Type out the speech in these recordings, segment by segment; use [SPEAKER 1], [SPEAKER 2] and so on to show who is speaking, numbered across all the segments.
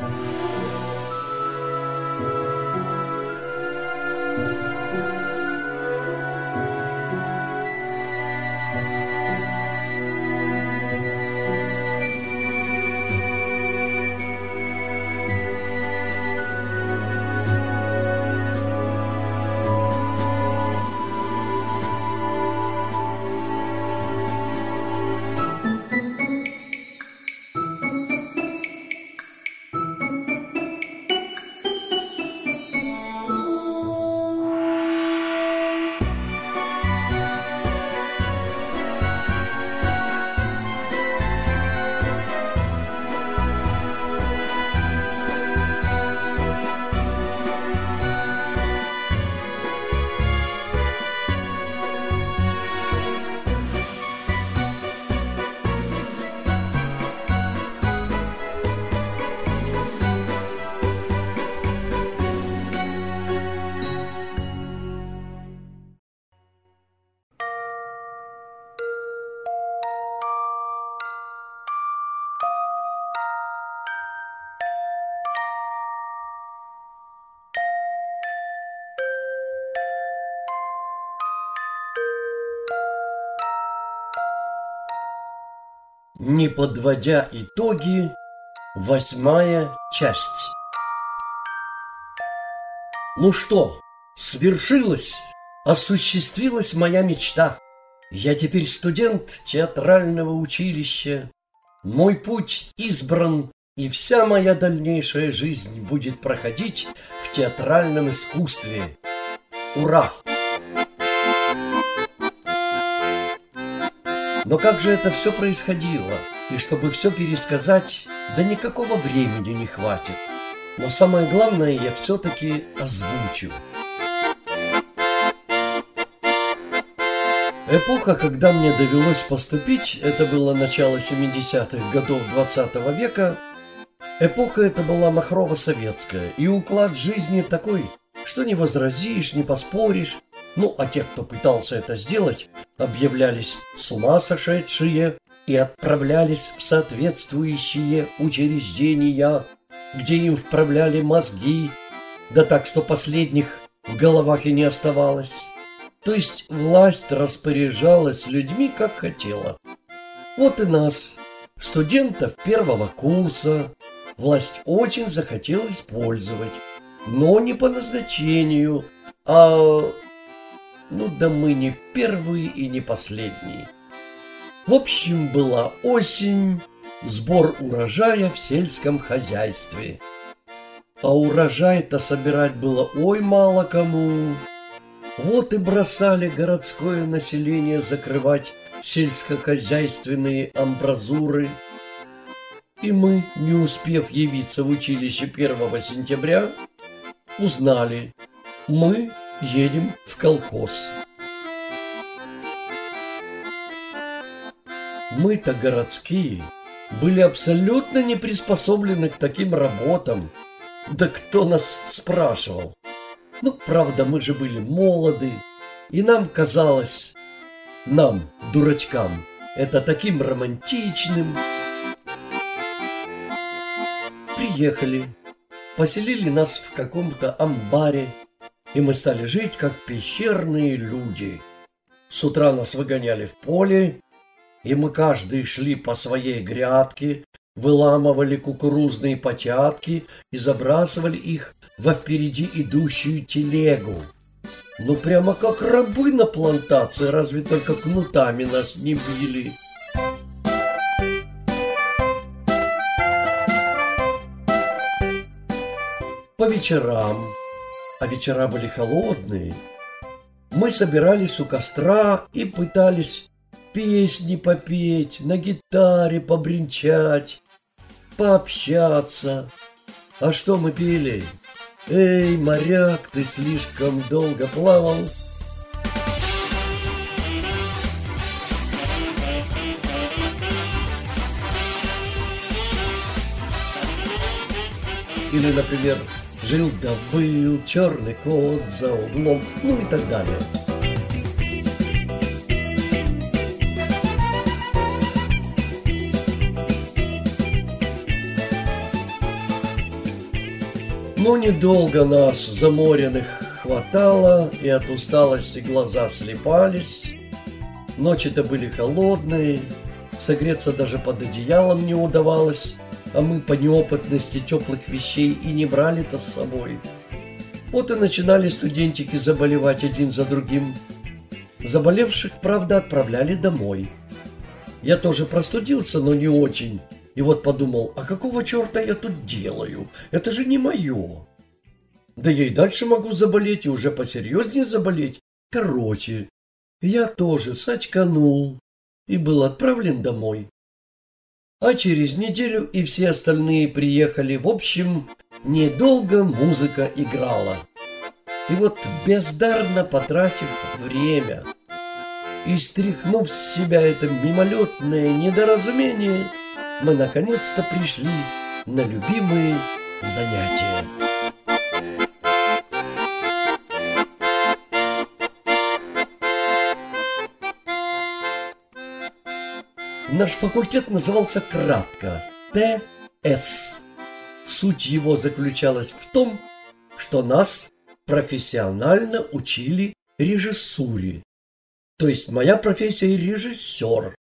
[SPEAKER 1] Música Не подводя итоги, восьмая часть. Ну что, свершилось, осуществилась моя мечта. Я теперь студент театрального училища. Мой путь избран, и вся моя дальнейшая жизнь будет проходить в театральном искусстве. Ура! Но как же это все происходило? И чтобы все пересказать, да никакого времени не хватит. Но самое главное я все-таки озвучу. Эпоха, когда мне довелось поступить, это было начало 70-х годов 20 -го века, эпоха эта была махрово-советская, и уклад жизни такой, что не возразишь, не поспоришь, ну, а те, кто пытался это сделать, объявлялись с ума сошедшие и отправлялись в соответствующие учреждения, где им вправляли мозги, да так, что последних в головах и не оставалось. То есть власть распоряжалась людьми, как хотела. Вот и нас, студентов первого курса, власть очень захотела использовать, но не по назначению, а ну да мы не первые и не последние. В общем, была осень, сбор урожая в сельском хозяйстве. А урожай-то собирать было ой мало кому. Вот и бросали городское население закрывать сельскохозяйственные амбразуры. И мы, не успев явиться в училище 1 сентября, узнали, мы едем в колхоз. Мы-то городские были абсолютно не приспособлены к таким работам. Да кто нас спрашивал? Ну, правда, мы же были молоды, и нам казалось, нам, дурачкам, это таким романтичным. Приехали, поселили нас в каком-то амбаре, и мы стали жить как пещерные люди. С утра нас выгоняли в поле, и мы каждый шли по своей грядке, выламывали кукурузные початки и забрасывали их во впереди идущую телегу. Ну прямо как рабы на плантации, разве только кнутами нас не били. По вечерам а вечера были холодные, мы собирались у костра и пытались песни попеть, на гитаре побренчать, пообщаться. А что мы пели? Эй, моряк, ты слишком долго плавал. Или, например, Жил да был черный кот за углом, ну и так далее. Но недолго нас, заморенных, хватало, и от усталости глаза слепались. Ночи-то были холодные, согреться даже под одеялом не удавалось, а мы по неопытности теплых вещей и не брали-то с собой. Вот и начинали студентики заболевать один за другим. Заболевших, правда, отправляли домой. Я тоже простудился, но не очень. И вот подумал, а какого черта я тут делаю? Это же не мое. Да я и дальше могу заболеть, и уже посерьезнее заболеть. Короче, я тоже сочканул и был отправлен домой. А через неделю и все остальные приехали. В общем, недолго музыка играла. И вот бездарно потратив время и стряхнув с себя это мимолетное недоразумение, мы наконец-то пришли на любимые занятия. Наш факультет назывался кратко ТС. Суть его заключалась в том, что нас профессионально учили режиссуре. То есть моя профессия режиссер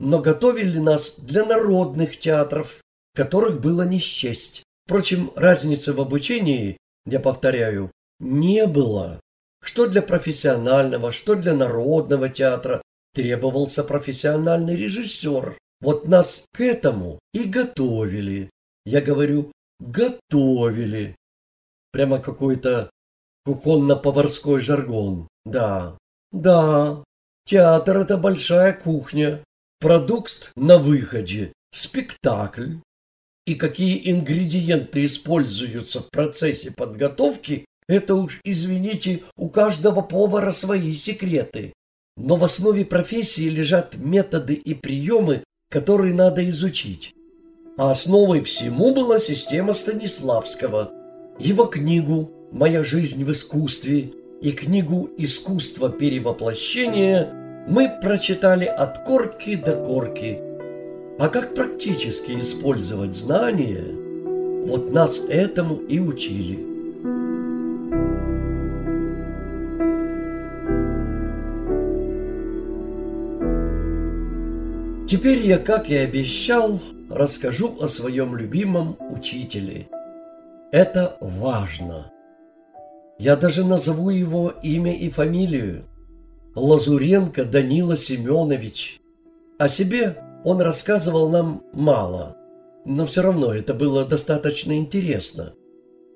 [SPEAKER 1] но готовили нас для народных театров, которых было не счесть. Впрочем, разницы в обучении, я повторяю, не было. Что для профессионального, что для народного театра требовался профессиональный режиссер. Вот нас к этому и готовили. Я говорю, готовили. Прямо какой-то кухонно-поварской жаргон. Да, да, театр – это большая кухня, Продукт на выходе, спектакль. И какие ингредиенты используются в процессе подготовки, это уж, извините, у каждого повара свои секреты. Но в основе профессии лежат методы и приемы, которые надо изучить. А основой всему была система Станиславского. Его книгу «Моя жизнь в искусстве» и книгу «Искусство перевоплощения» мы прочитали от корки до корки. А как практически использовать знания, вот нас этому и учили. Теперь я, как и обещал, расскажу о своем любимом учителе. Это важно. Я даже назову его имя и фамилию. Лазуренко Данила Семенович. О себе он рассказывал нам мало, но все равно это было достаточно интересно.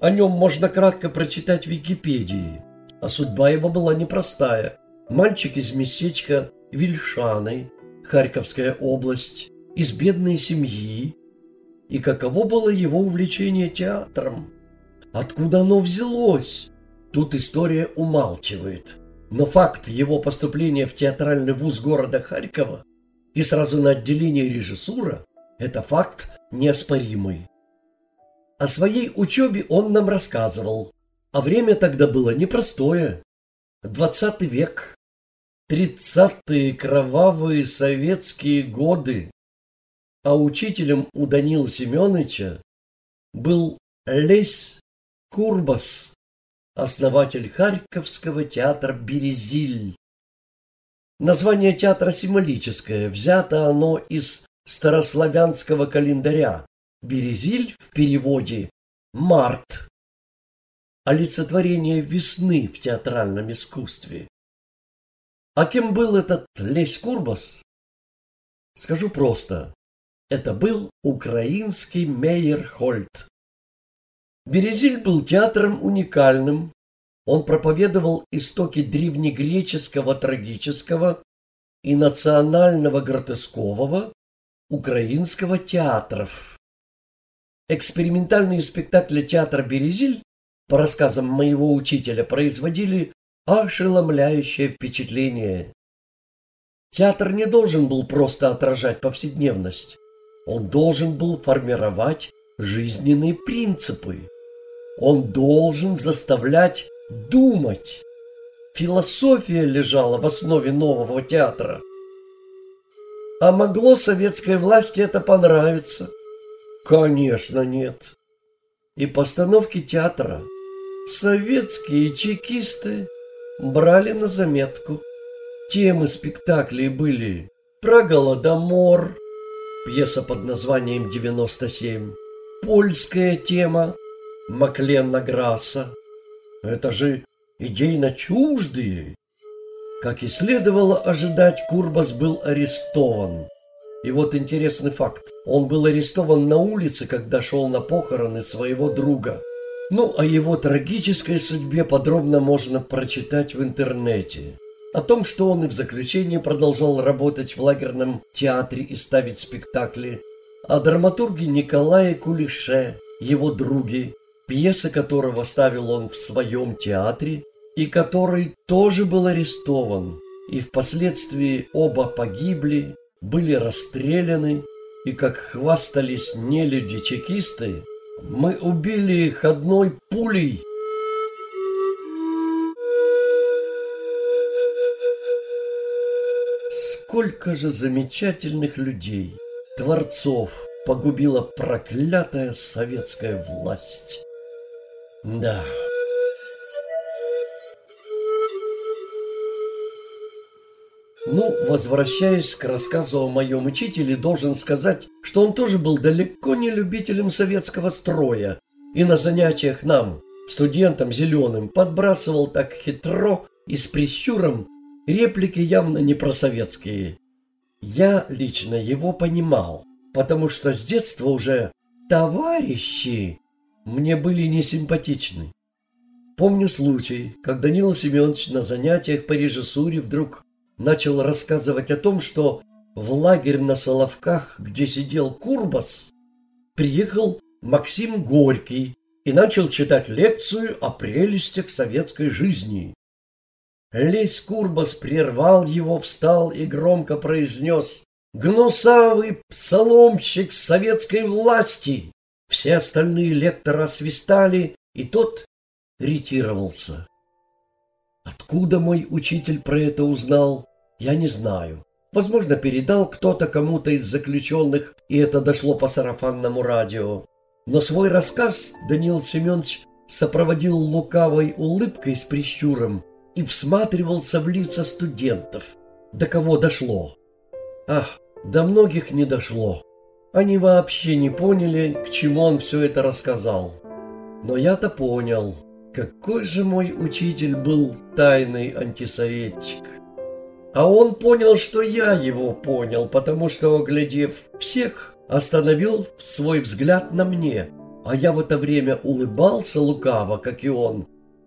[SPEAKER 1] О нем можно кратко прочитать в Википедии, а судьба его была непростая. Мальчик из местечка Вильшаны, Харьковская область, из бедной семьи. И каково было его увлечение театром? Откуда оно взялось? Тут история умалчивает. Но факт его поступления в театральный вуз города Харькова и сразу на отделение режиссура – это факт неоспоримый. О своей учебе он нам рассказывал, а время тогда было непростое. Двадцатый век, тридцатые кровавые советские годы, а учителем у Данила Семеновича был Лесь Курбас, основатель Харьковского театра «Березиль». Название театра символическое, взято оно из старославянского календаря. «Березиль» в переводе «март». Олицетворение весны в театральном искусстве. А кем был этот Лесь Курбас? Скажу просто. Это был украинский Мейерхольд. Березиль был театром уникальным. Он проповедовал истоки древнегреческого трагического и национального гротескового украинского театров. Экспериментальные спектакли театра «Березиль» по рассказам моего учителя производили ошеломляющее впечатление. Театр не должен был просто отражать повседневность. Он должен был формировать жизненные принципы. Он должен заставлять думать. Философия лежала в основе нового театра. А могло советской власти это понравиться? Конечно, нет. и постановки театра советские чекисты брали на заметку. Темы спектаклей были про Голодомор, пьеса под названием «97», польская тема Макленна Грасса. Это же идейно чуждые. Как и следовало ожидать, Курбас был арестован. И вот интересный факт. Он был арестован на улице, когда шел на похороны своего друга. Ну, о его трагической судьбе подробно можно прочитать в интернете. О том, что он и в заключении продолжал работать в лагерном театре и ставить спектакли. О драматурге Николае Кулише, его друге, пьесы которого ставил он в своем театре, и который тоже был арестован, и впоследствии оба погибли, были расстреляны, и, как хвастались нелюди-чекисты, мы убили их одной пулей. Сколько же замечательных людей, творцов, погубила проклятая советская власть. Да. Ну, возвращаясь к рассказу о моем учителе, должен сказать, что он тоже был далеко не любителем советского строя и на занятиях нам, студентам зеленым, подбрасывал так хитро и с прищуром реплики явно не просоветские. Я лично его понимал, потому что с детства уже товарищи мне были несимпатичны. Помню случай, как Данила Семенович на занятиях по режиссуре вдруг начал рассказывать о том, что в лагерь на Соловках, где сидел Курбас, приехал Максим Горький и начал читать лекцию о прелестях советской жизни. Лесь Курбас прервал его, встал и громко произнес «Гнусавый псаломщик советской власти!» Все остальные лекторы освистали, и тот ретировался. Откуда мой учитель про это узнал, я не знаю. Возможно, передал кто-то кому-то из заключенных, и это дошло по сарафанному радио. Но свой рассказ Даниил Семенович сопроводил лукавой улыбкой с прищуром и всматривался в лица студентов. До кого дошло? Ах, до многих не дошло. Они вообще не поняли, к чему он все это рассказал. Но я-то понял. Какой же мой учитель был тайный антисоветчик. А он понял, что я его понял, потому что, оглядев всех, остановил свой взгляд на мне, а я в это время улыбался лукаво, как и он,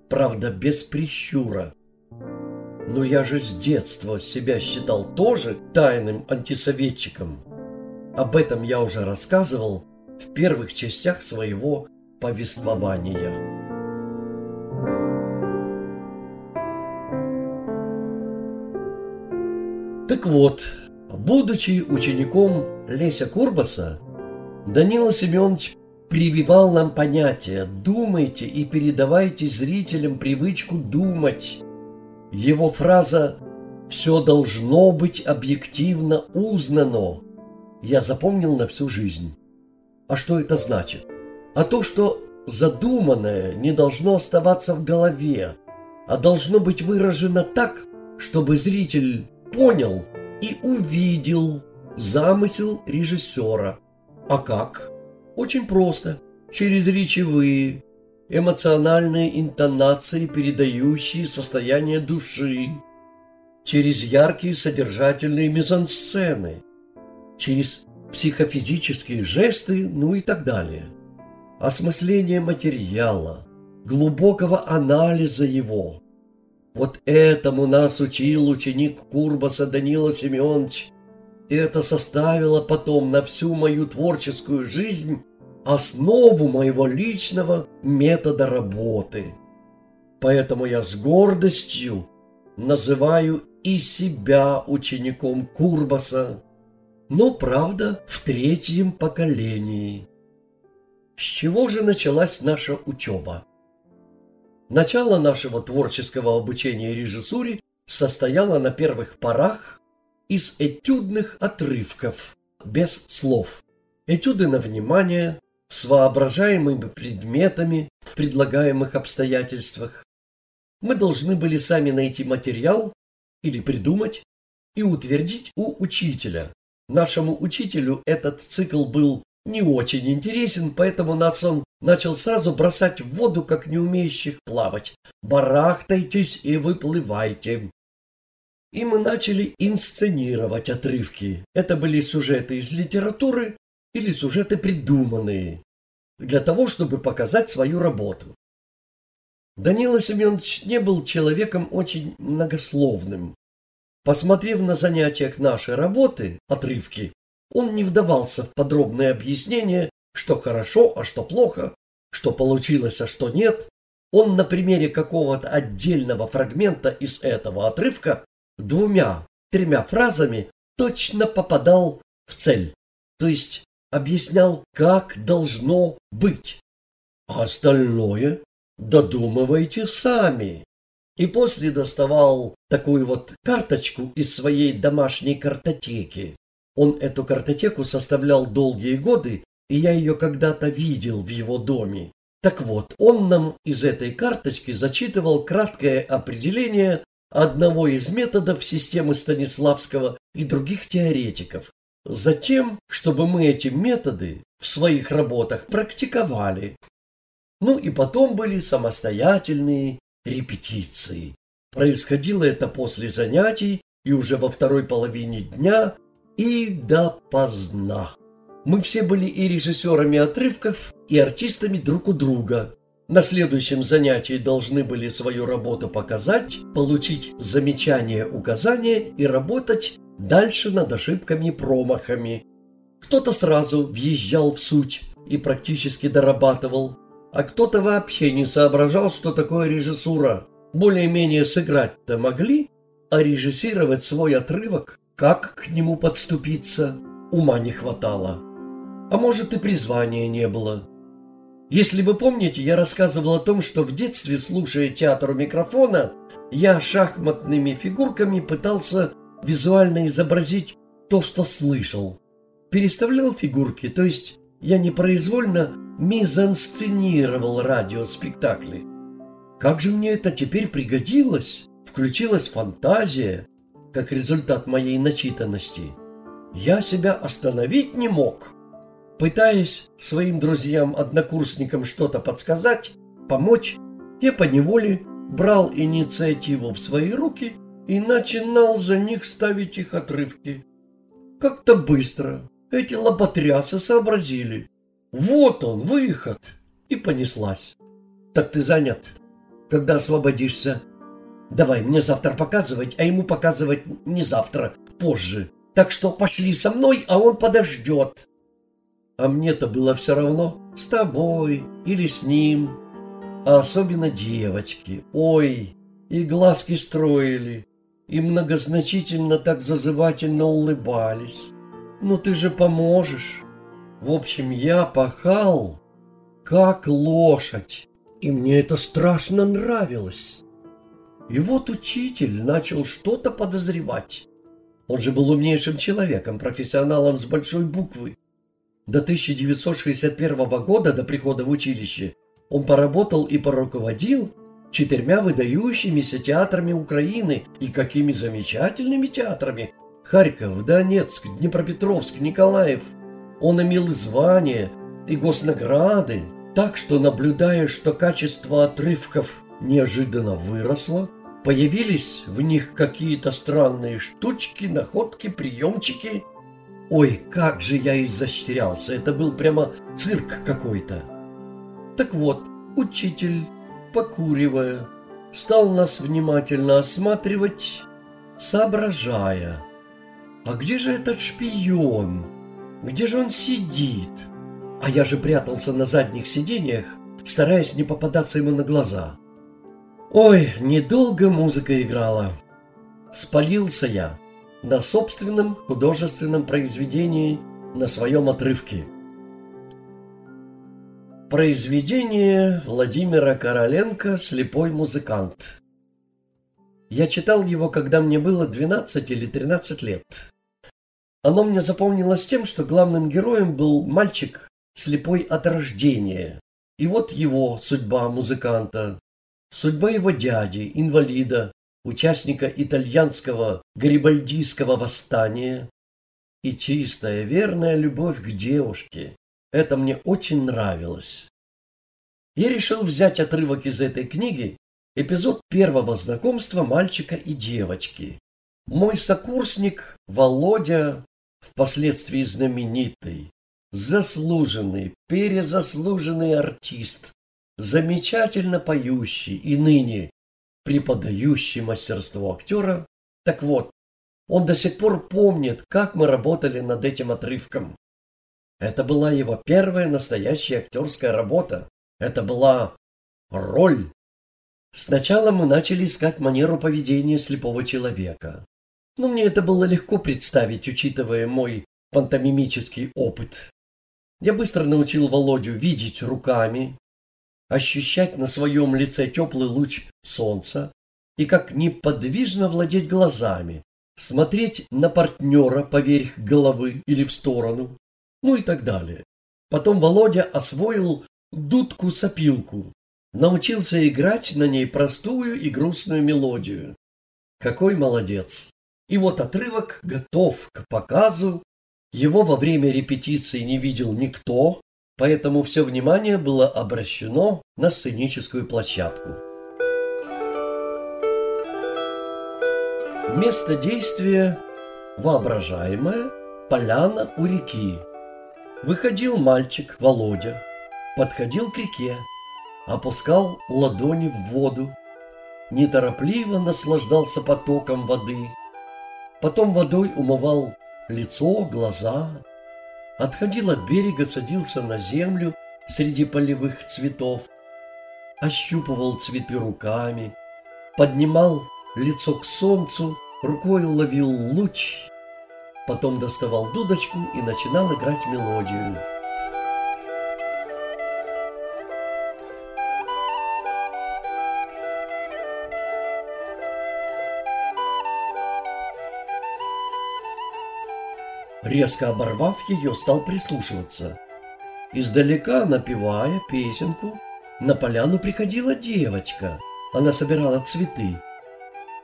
[SPEAKER 1] правда, без прищура. Но я же с детства себя считал тоже тайным антисоветчиком. Об этом я уже рассказывал в первых частях своего повествования. Вот, будучи учеником Леся Курбаса, Данила Семенович прививал нам понятие «думайте и передавайте зрителям привычку думать». Его фраза «все должно быть объективно узнано» я запомнил на всю жизнь. А что это значит? А то, что задуманное не должно оставаться в голове, а должно быть выражено так, чтобы зритель понял и увидел замысел режиссера. А как? Очень просто. Через речевые, эмоциональные интонации, передающие состояние души, через яркие содержательные мизансцены, через психофизические жесты, ну и так далее. Осмысление материала, глубокого анализа его – вот этому нас учил ученик Курбаса Данила Семенович. И это составило потом на всю мою творческую жизнь основу моего личного метода работы. Поэтому я с гордостью называю и себя учеником Курбаса, но, правда, в третьем поколении. С чего же началась наша учеба? Начало нашего творческого обучения режиссуре состояло на первых порах из этюдных отрывков, без слов. Этюды на внимание, с воображаемыми предметами в предлагаемых обстоятельствах. Мы должны были сами найти материал или придумать и утвердить у учителя. Нашему учителю этот цикл был не очень интересен, поэтому нас он начал сразу бросать в воду, как не умеющих плавать. «Барахтайтесь и выплывайте». И мы начали инсценировать отрывки. Это были сюжеты из литературы или сюжеты придуманные, для того, чтобы показать свою работу. Данила Семенович не был человеком очень многословным. Посмотрев на занятиях нашей работы, отрывки, он не вдавался в подробные объяснения, что хорошо, а что плохо, что получилось, а что нет. Он на примере какого-то отдельного фрагмента из этого отрывка двумя, тремя фразами точно попадал в цель, то есть объяснял, как должно быть. А остальное додумывайте сами. И после доставал такую вот карточку из своей домашней картотеки. Он эту картотеку составлял долгие годы, и я ее когда-то видел в его доме. Так вот, он нам из этой карточки зачитывал краткое определение одного из методов системы Станиславского и других теоретиков. Затем, чтобы мы эти методы в своих работах практиковали. Ну и потом были самостоятельные репетиции. Происходило это после занятий и уже во второй половине дня и допоздна. Мы все были и режиссерами отрывков, и артистами друг у друга. На следующем занятии должны были свою работу показать, получить замечания, указания и работать дальше над ошибками и промахами. Кто-то сразу въезжал в суть и практически дорабатывал, а кто-то вообще не соображал, что такое режиссура. Более-менее сыграть-то могли, а режиссировать свой отрывок, как к нему подступиться, ума не хватало. А может и призвания не было. Если вы помните, я рассказывал о том, что в детстве, слушая театр у микрофона, я шахматными фигурками пытался визуально изобразить то, что слышал. Переставлял фигурки, то есть я непроизвольно мизансценировал радиоспектакли. Как же мне это теперь пригодилось? Включилась фантазия, как результат моей начитанности. Я себя остановить не мог. Пытаясь своим друзьям-однокурсникам что-то подсказать, помочь, я поневоле брал инициативу в свои руки и начинал за них ставить их отрывки. Как-то быстро эти лоботрясы сообразили. Вот он, выход! И понеслась. Так ты занят. Когда освободишься? Давай мне завтра показывать, а ему показывать не завтра, позже. Так что пошли со мной, а он подождет. А мне-то было все равно, с тобой или с ним. А особенно девочки. Ой, и глазки строили, и многозначительно так зазывательно улыбались. Ну ты же поможешь. В общем, я пахал, как лошадь, и мне это страшно нравилось. И вот учитель начал что-то подозревать. Он же был умнейшим человеком, профессионалом с большой буквы. До 1961 года, до прихода в училище, он поработал и поруководил четырьмя выдающимися театрами Украины и какими замечательными театрами. Харьков, Донецк, Днепропетровск, Николаев. Он имел звания и госнаграды, так что, наблюдая, что качество отрывков неожиданно выросло, появились в них какие-то странные штучки, находки, приемчики – Ой, как же я изощрялся, это был прямо цирк какой-то. Так вот, учитель, покуривая, стал нас внимательно осматривать, соображая. А где же этот шпион? Где же он сидит? А я же прятался на задних сиденьях, стараясь не попадаться ему на глаза. Ой, недолго музыка играла. Спалился я на собственном художественном произведении на своем отрывке. Произведение Владимира Короленко «Слепой музыкант». Я читал его, когда мне было 12 или 13 лет. Оно мне запомнилось тем, что главным героем был мальчик слепой от рождения. И вот его судьба музыканта, судьба его дяди, инвалида, участника итальянского гарибальдийского восстания и чистая верная любовь к девушке. Это мне очень нравилось. Я решил взять отрывок из этой книги, эпизод первого знакомства мальчика и девочки. Мой сокурсник Володя, впоследствии знаменитый, заслуженный, перезаслуженный артист, замечательно поющий и ныне преподающий мастерство актера. Так вот, он до сих пор помнит, как мы работали над этим отрывком. Это была его первая настоящая актерская работа. Это была роль. Сначала мы начали искать манеру поведения слепого человека. Но мне это было легко представить, учитывая мой пантомимический опыт. Я быстро научил Володю видеть руками, ощущать на своем лице теплый луч солнца и как неподвижно владеть глазами, смотреть на партнера поверх головы или в сторону, ну и так далее. Потом Володя освоил дудку-сопилку, научился играть на ней простую и грустную мелодию. Какой молодец! И вот отрывок готов к показу. Его во время репетиции не видел никто, поэтому все внимание было обращено на сценическую площадку. Место действия воображаемое поляна у реки. Выходил мальчик Володя, подходил к реке, опускал ладони в воду, неторопливо наслаждался потоком воды, Потом водой умывал лицо, глаза. Отходил от берега, садился на землю среди полевых цветов. Ощупывал цветы руками, поднимал лицо к солнцу, рукой ловил луч. Потом доставал дудочку и начинал играть мелодию. Резко оборвав ее, стал прислушиваться. Издалека, напевая песенку, на поляну приходила девочка. Она собирала цветы.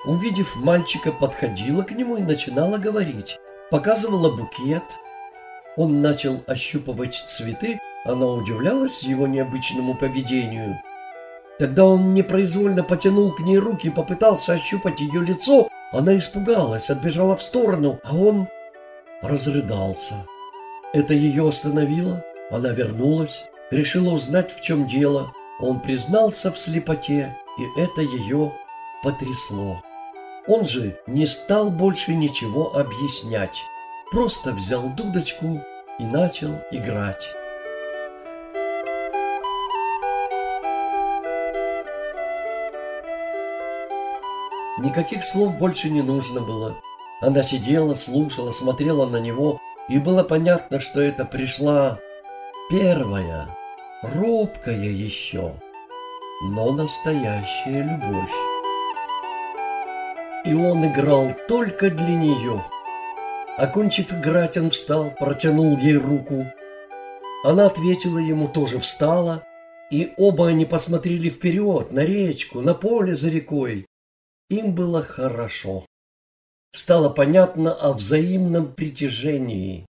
[SPEAKER 1] Увидев мальчика, подходила к нему и начинала говорить. Показывала букет. Он начал ощупывать цветы, она удивлялась его необычному поведению. Тогда он непроизвольно потянул к ней руки и попытался ощупать ее лицо. Она испугалась, отбежала в сторону, а он разрыдался. Это ее остановило, она вернулась, решила узнать, в чем дело. Он признался в слепоте, и это ее потрясло. Он же не стал больше ничего объяснять, просто взял дудочку и начал играть. Никаких слов больше не нужно было. Она сидела, слушала, смотрела на него, и было понятно, что это пришла первая, робкая еще, но настоящая любовь. И он играл только для нее. Окончив играть, он встал, протянул ей руку. Она ответила ему, тоже встала, и оба они посмотрели вперед, на речку, на поле за рекой. Им было хорошо стало понятно о взаимном притяжении.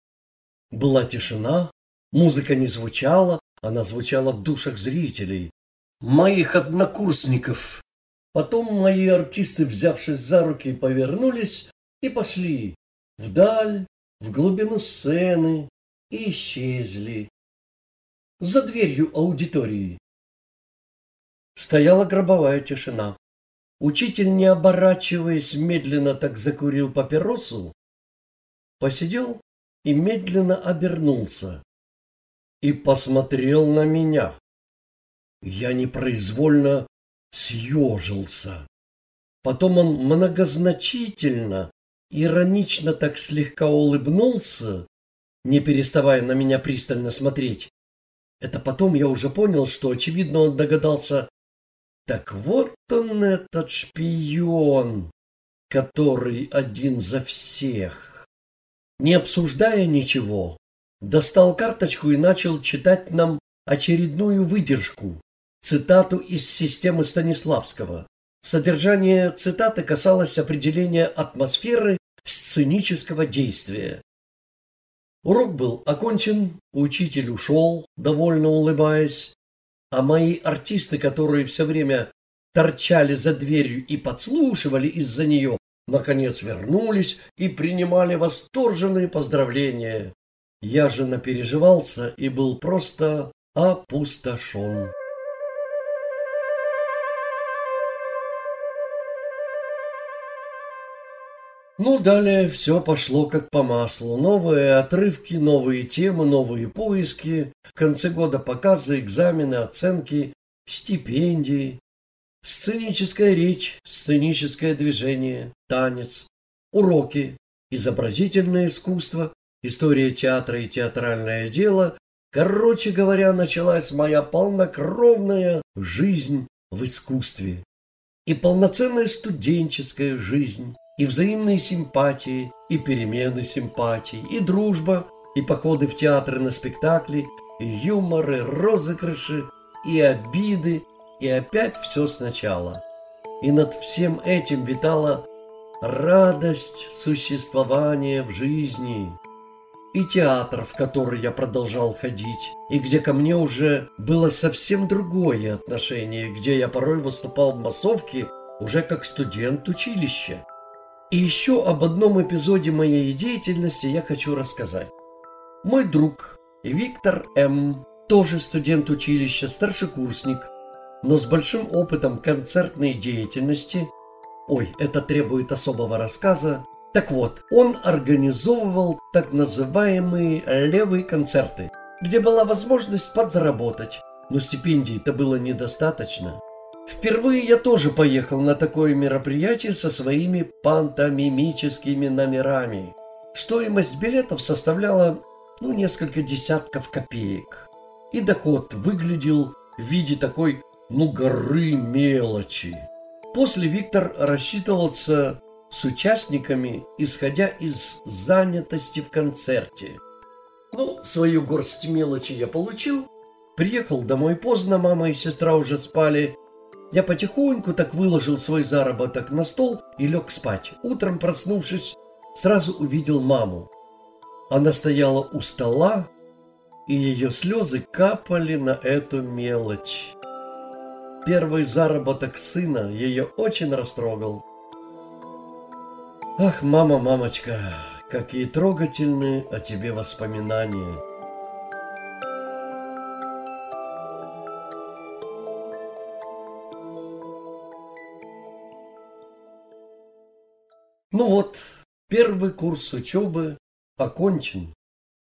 [SPEAKER 1] Была тишина, музыка не звучала, она звучала в душах зрителей, моих однокурсников. Потом мои артисты, взявшись за руки, повернулись и пошли вдаль, в глубину сцены и исчезли. За дверью аудитории. Стояла гробовая тишина. Учитель, не оборачиваясь, медленно так закурил папиросу, посидел и медленно обернулся и посмотрел на меня. Я непроизвольно съежился. Потом он многозначительно, иронично так слегка улыбнулся, не переставая на меня пристально смотреть. Это потом я уже понял, что, очевидно, он догадался так вот он этот шпион, который один за всех. Не обсуждая ничего, достал карточку и начал читать нам очередную выдержку, цитату из системы Станиславского. Содержание цитаты касалось определения атмосферы сценического действия. Урок был окончен, учитель ушел, довольно улыбаясь, а мои артисты, которые все время торчали за дверью и подслушивали из-за нее, наконец вернулись и принимали восторженные поздравления. Я же напереживался и был просто опустошен. Ну, далее все пошло как по маслу. Новые отрывки, новые темы, новые поиски. В конце года показы, экзамены, оценки, стипендии. Сценическая речь, сценическое движение, танец, уроки, изобразительное искусство, история театра и театральное дело. Короче говоря, началась моя полнокровная жизнь в искусстве. И полноценная студенческая жизнь и взаимные симпатии, и перемены симпатий, и дружба, и походы в театры на спектакли, и юмор, и розыгрыши, и обиды, и опять все сначала. И над всем этим витала радость существования в жизни. И театр, в который я продолжал ходить, и где ко мне уже было совсем другое отношение, где я порой выступал в массовке уже как студент училища. И еще об одном эпизоде моей деятельности я хочу рассказать. Мой друг Виктор М., тоже студент училища, старшекурсник, но с большим опытом концертной деятельности, ой, это требует особого рассказа, так вот, он организовывал так называемые левые концерты, где была возможность подзаработать, но стипендий-то было недостаточно. Впервые я тоже поехал на такое мероприятие со своими пантомимическими номерами. Стоимость билетов составляла, ну, несколько десятков копеек. И доход выглядел в виде такой, ну, горы мелочи. После Виктор рассчитывался с участниками, исходя из занятости в концерте. Ну, свою горсть мелочи я получил. Приехал домой поздно, мама и сестра уже спали, я потихоньку так выложил свой заработок на стол и лег спать. Утром, проснувшись, сразу увидел маму. Она стояла у стола, и ее слезы капали на эту мелочь. Первый заработок сына ее очень растрогал. Ах, мама, мамочка, какие трогательные о тебе воспоминания. Ну вот, первый курс учебы окончен.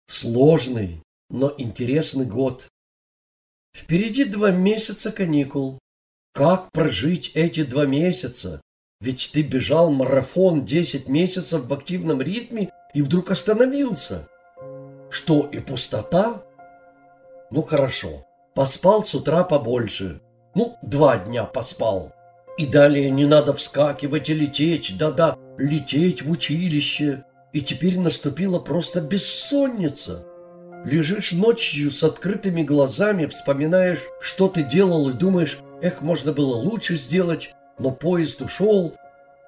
[SPEAKER 1] Сложный, но интересный год. Впереди два месяца каникул. Как прожить эти два месяца? Ведь ты бежал марафон 10 месяцев в активном ритме и вдруг остановился. Что, и пустота? Ну хорошо, поспал с утра побольше. Ну, два дня поспал. И далее не надо вскакивать и лететь, да-да, лететь в училище. И теперь наступила просто бессонница. Лежишь ночью с открытыми глазами, вспоминаешь, что ты делал, и думаешь, эх, можно было лучше сделать, но поезд ушел,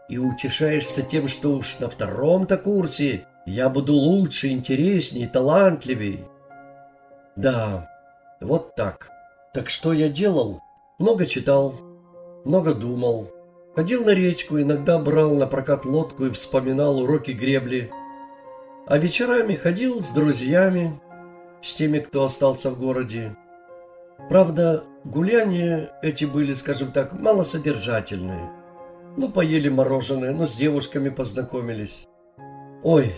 [SPEAKER 1] и утешаешься тем, что уж на втором-то курсе я буду лучше, интересней, талантливей. Да, вот так. Так что я делал? Много читал, много думал. Ходил на речку, иногда брал на прокат лодку и вспоминал уроки гребли. А вечерами ходил с друзьями, с теми, кто остался в городе. Правда, гуляния эти были, скажем так, малосодержательные. Ну, поели мороженое, но с девушками познакомились. Ой,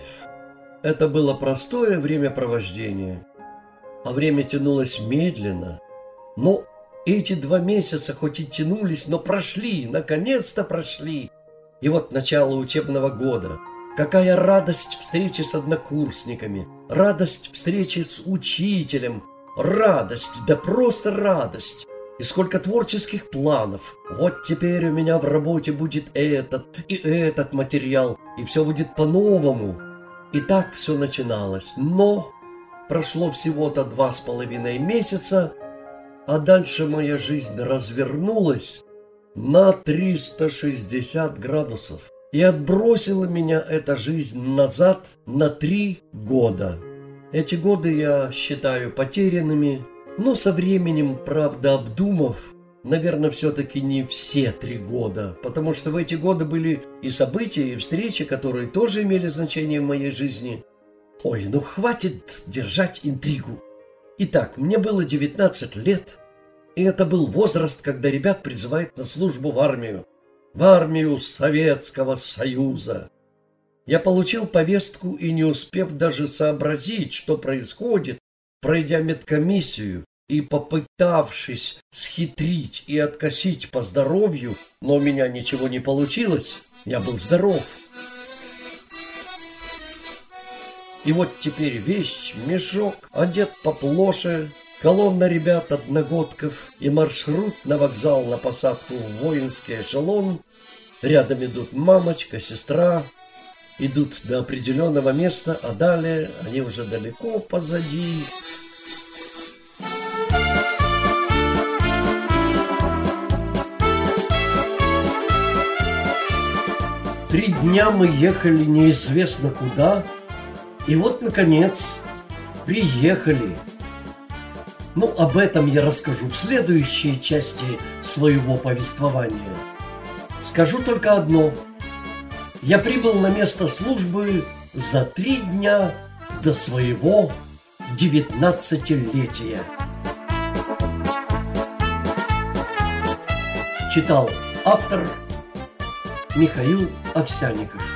[SPEAKER 1] это было простое времяпровождение. А время тянулось медленно, но эти два месяца хоть и тянулись, но прошли, наконец-то прошли. И вот начало учебного года. Какая радость встречи с однокурсниками, радость встречи с учителем, радость, да просто радость. И сколько творческих планов. Вот теперь у меня в работе будет этот и этот материал, и все будет по-новому. И так все начиналось. Но прошло всего-то два с половиной месяца, а дальше моя жизнь развернулась на 360 градусов. И отбросила меня эта жизнь назад на три года. Эти годы я считаю потерянными, но со временем, правда, обдумав, наверное, все-таки не все три года, потому что в эти годы были и события, и встречи, которые тоже имели значение в моей жизни. Ой, ну хватит держать интригу. Итак, мне было 19 лет, и это был возраст, когда ребят призывают на службу в армию. В армию Советского Союза. Я получил повестку и не успев даже сообразить, что происходит, пройдя медкомиссию и попытавшись схитрить и откосить по здоровью, но у меня ничего не получилось, я был здоров. И вот теперь вещь, мешок, одет поплоше, колонна ребят одногодков и маршрут на вокзал на посадку в воинский эшелон. Рядом идут мамочка, сестра, идут до определенного места, а далее они уже далеко позади. Три дня мы ехали неизвестно куда, и вот, наконец, приехали. Ну, об этом я расскажу в следующей части своего повествования. Скажу только одно. Я прибыл на место службы за три дня до своего девятнадцатилетия. Читал автор Михаил Овсяников.